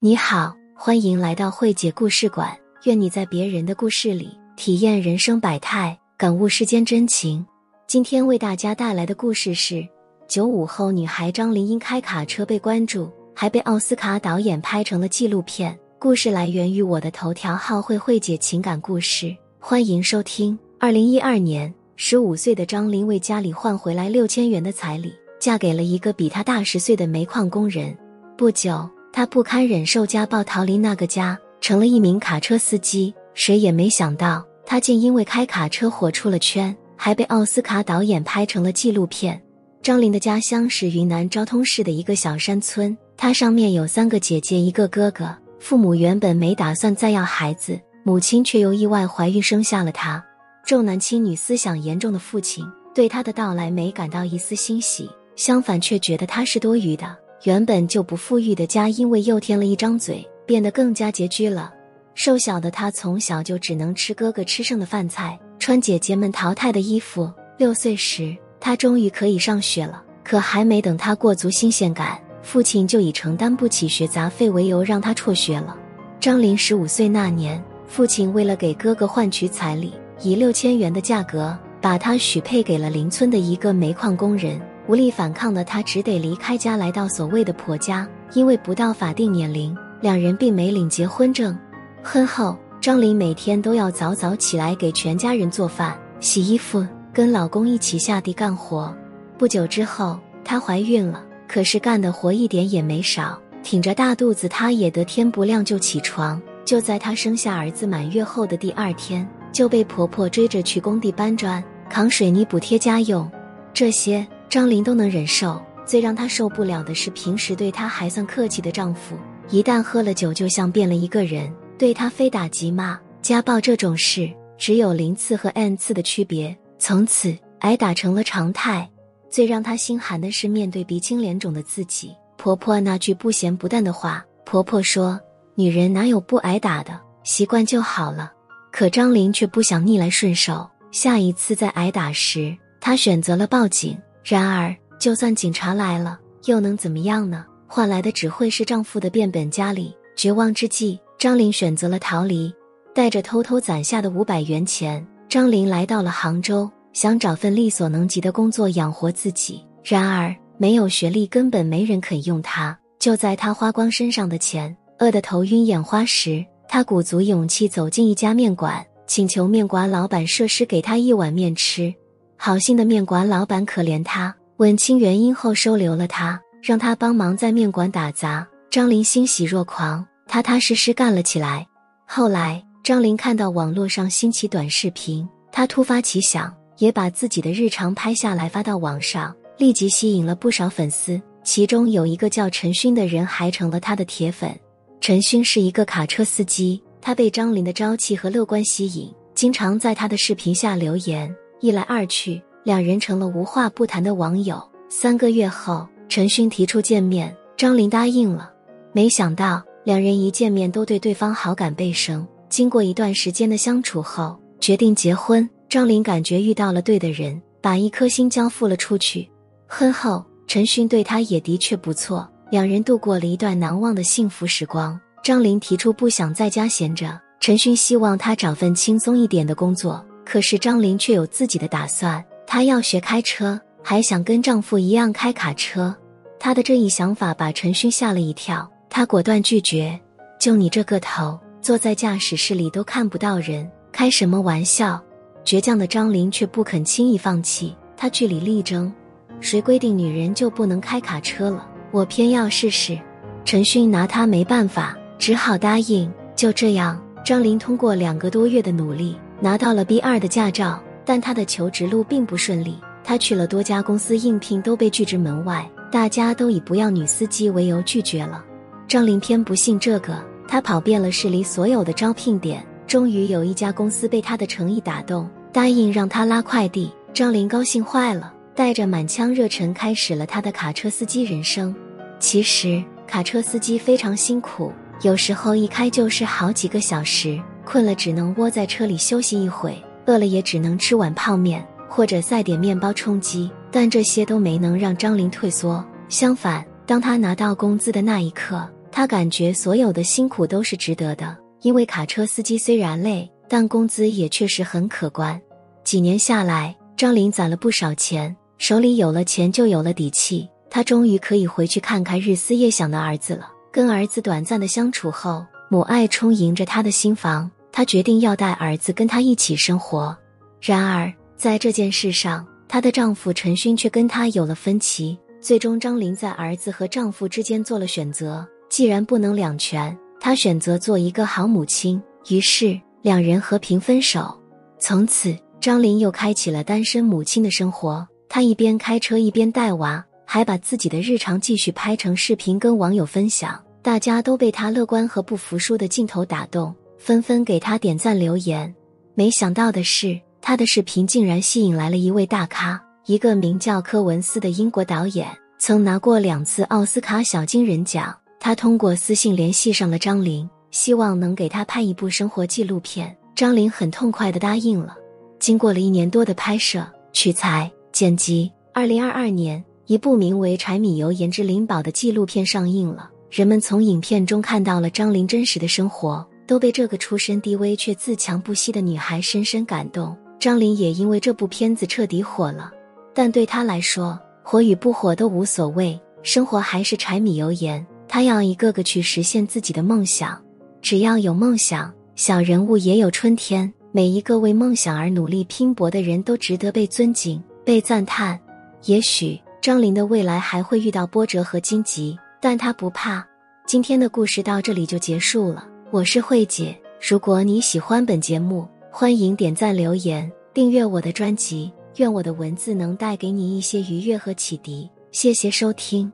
你好，欢迎来到慧姐故事馆。愿你在别人的故事里体验人生百态，感悟世间真情。今天为大家带来的故事是：九五后女孩张琳因开卡车被关注，还被奥斯卡导演拍成了纪录片。故事来源于我的头条号“慧慧姐情感故事”，欢迎收听。二零一二年，十五岁的张琳为家里换回来六千元的彩礼，嫁给了一个比她大十岁的煤矿工人。不久。他不堪忍受家暴，逃离那个家，成了一名卡车司机。谁也没想到，他竟因为开卡车火出了圈，还被奥斯卡导演拍成了纪录片。张琳的家乡是云南昭通市的一个小山村，她上面有三个姐姐，一个哥哥。父母原本没打算再要孩子，母亲却又意外怀孕生下了他。重男轻女思想严重的父亲对他的到来没感到一丝欣喜，相反却觉得他是多余的。原本就不富裕的家，因为又添了一张嘴，变得更加拮据了。瘦小的他从小就只能吃哥哥吃剩的饭菜，穿姐姐们淘汰的衣服。六岁时，他终于可以上学了。可还没等他过足新鲜感，父亲就以承担不起学杂费为由让他辍学了。张琳十五岁那年，父亲为了给哥哥换取彩礼，以六千元的价格把他许配给了邻村的一个煤矿工人。无力反抗的他只得离开家，来到所谓的婆家。因为不到法定年龄，两人并没领结婚证。婚后，张琳每天都要早早起来给全家人做饭、洗衣服，跟老公一起下地干活。不久之后，她怀孕了，可是干的活一点也没少。挺着大肚子，她也得天不亮就起床。就在她生下儿子满月后的第二天，就被婆婆追着去工地搬砖、扛水泥补贴家用。这些。张琳都能忍受，最让她受不了的是平时对她还算客气的丈夫，一旦喝了酒就像变了一个人，对她非打即骂。家暴这种事只有零次和 n 次的区别，从此挨打成了常态。最让她心寒的是面对鼻青脸肿的自己，婆婆那句不咸不淡的话。婆婆说：“女人哪有不挨打的，习惯就好了。”可张琳却不想逆来顺受，下一次再挨打时，她选择了报警。然而，就算警察来了，又能怎么样呢？换来的只会是丈夫的变本加厉。绝望之际，张玲选择了逃离，带着偷偷攒下的五百元钱，张玲来到了杭州，想找份力所能及的工作养活自己。然而，没有学历，根本没人肯用她。就在她花光身上的钱，饿得头晕眼花时，她鼓足勇气走进一家面馆，请求面馆老板设施给她一碗面吃。好心的面馆老板可怜他，问清原因后收留了他，让他帮忙在面馆打杂。张琳欣喜若狂，踏踏实实干了起来。后来，张琳看到网络上兴起短视频，她突发奇想，也把自己的日常拍下来发到网上，立即吸引了不少粉丝。其中有一个叫陈勋的人还成了他的铁粉。陈勋是一个卡车司机，他被张琳的朝气和乐观吸引，经常在他的视频下留言。一来二去，两人成了无话不谈的网友。三个月后，陈勋提出见面，张琳答应了。没想到，两人一见面都对对方好感倍升。经过一段时间的相处后，决定结婚。张琳感觉遇到了对的人，把一颗心交付了出去。婚后，陈勋对她也的确不错，两人度过了一段难忘的幸福时光。张琳提出不想在家闲着，陈勋希望她找份轻松一点的工作。可是张琳却有自己的打算，她要学开车，还想跟丈夫一样开卡车。她的这一想法把陈勋吓了一跳，他果断拒绝：“就你这个头，坐在驾驶室里都看不到人，开什么玩笑？”倔强的张琳却不肯轻易放弃，她据理力争：“谁规定女人就不能开卡车了？我偏要试试。”陈勋拿她没办法，只好答应。就这样，张琳通过两个多月的努力。拿到了 B 二的驾照，但他的求职路并不顺利。他去了多家公司应聘，都被拒之门外。大家都以不要女司机为由拒绝了。张林偏不信这个，他跑遍了市里所有的招聘点，终于有一家公司被他的诚意打动，答应让他拉快递。张林高兴坏了，带着满腔热忱开始了他的卡车司机人生。其实卡车司机非常辛苦，有时候一开就是好几个小时。困了只能窝在车里休息一会，饿了也只能吃碗泡面或者塞点面包充饥。但这些都没能让张琳退缩。相反，当他拿到工资的那一刻，他感觉所有的辛苦都是值得的，因为卡车司机虽然累，但工资也确实很可观。几年下来，张琳攒了不少钱，手里有了钱就有了底气，他终于可以回去看看日思夜想的儿子了。跟儿子短暂的相处后，母爱充盈着他的心房，他决定要带儿子跟他一起生活。然而，在这件事上，她的丈夫陈勋却跟她有了分歧。最终，张琳在儿子和丈夫之间做了选择。既然不能两全，她选择做一个好母亲。于是，两人和平分手。从此，张琳又开启了单身母亲的生活。她一边开车一边带娃，还把自己的日常继续拍成视频跟网友分享。大家都被她乐观和不服输的镜头打动，纷纷给他点赞留言。没想到的是。他的视频竟然吸引来了一位大咖，一个名叫科文斯的英国导演，曾拿过两次奥斯卡小金人奖。他通过私信联系上了张琳，希望能给他拍一部生活纪录片。张琳很痛快的答应了。经过了一年多的拍摄、取材、剪辑，二零二二年，一部名为《柴米油盐之灵宝》的纪录片上映了。人们从影片中看到了张琳真实的生活，都被这个出身低微却自强不息的女孩深深感动。张琳也因为这部片子彻底火了，但对她来说，火与不火都无所谓，生活还是柴米油盐。她要一个个去实现自己的梦想。只要有梦想，小人物也有春天。每一个为梦想而努力拼搏的人都值得被尊敬、被赞叹。也许张琳的未来还会遇到波折和荆棘，但她不怕。今天的故事到这里就结束了。我是慧姐，如果你喜欢本节目。欢迎点赞、留言、订阅我的专辑，愿我的文字能带给你一些愉悦和启迪。谢谢收听。